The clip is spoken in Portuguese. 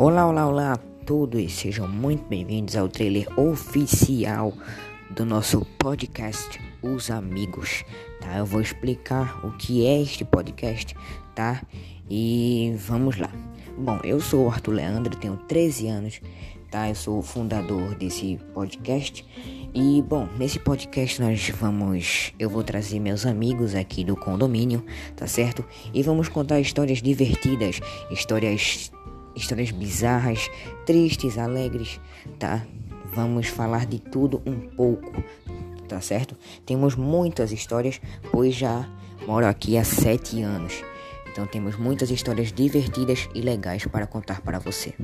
Olá, olá, olá a todos, sejam muito bem-vindos ao trailer oficial do nosso podcast Os Amigos, tá? Eu vou explicar o que é este podcast, tá? E vamos lá. Bom, eu sou o Arthur Leandro, tenho 13 anos, tá? Eu sou o fundador desse podcast. E bom, nesse podcast nós vamos, eu vou trazer meus amigos aqui do condomínio, tá certo? E vamos contar histórias divertidas, histórias histórias bizarras, tristes, alegres, tá? Vamos falar de tudo um pouco, tá certo? Temos muitas histórias, pois já moro aqui há sete anos. Então temos muitas histórias divertidas e legais para contar para você.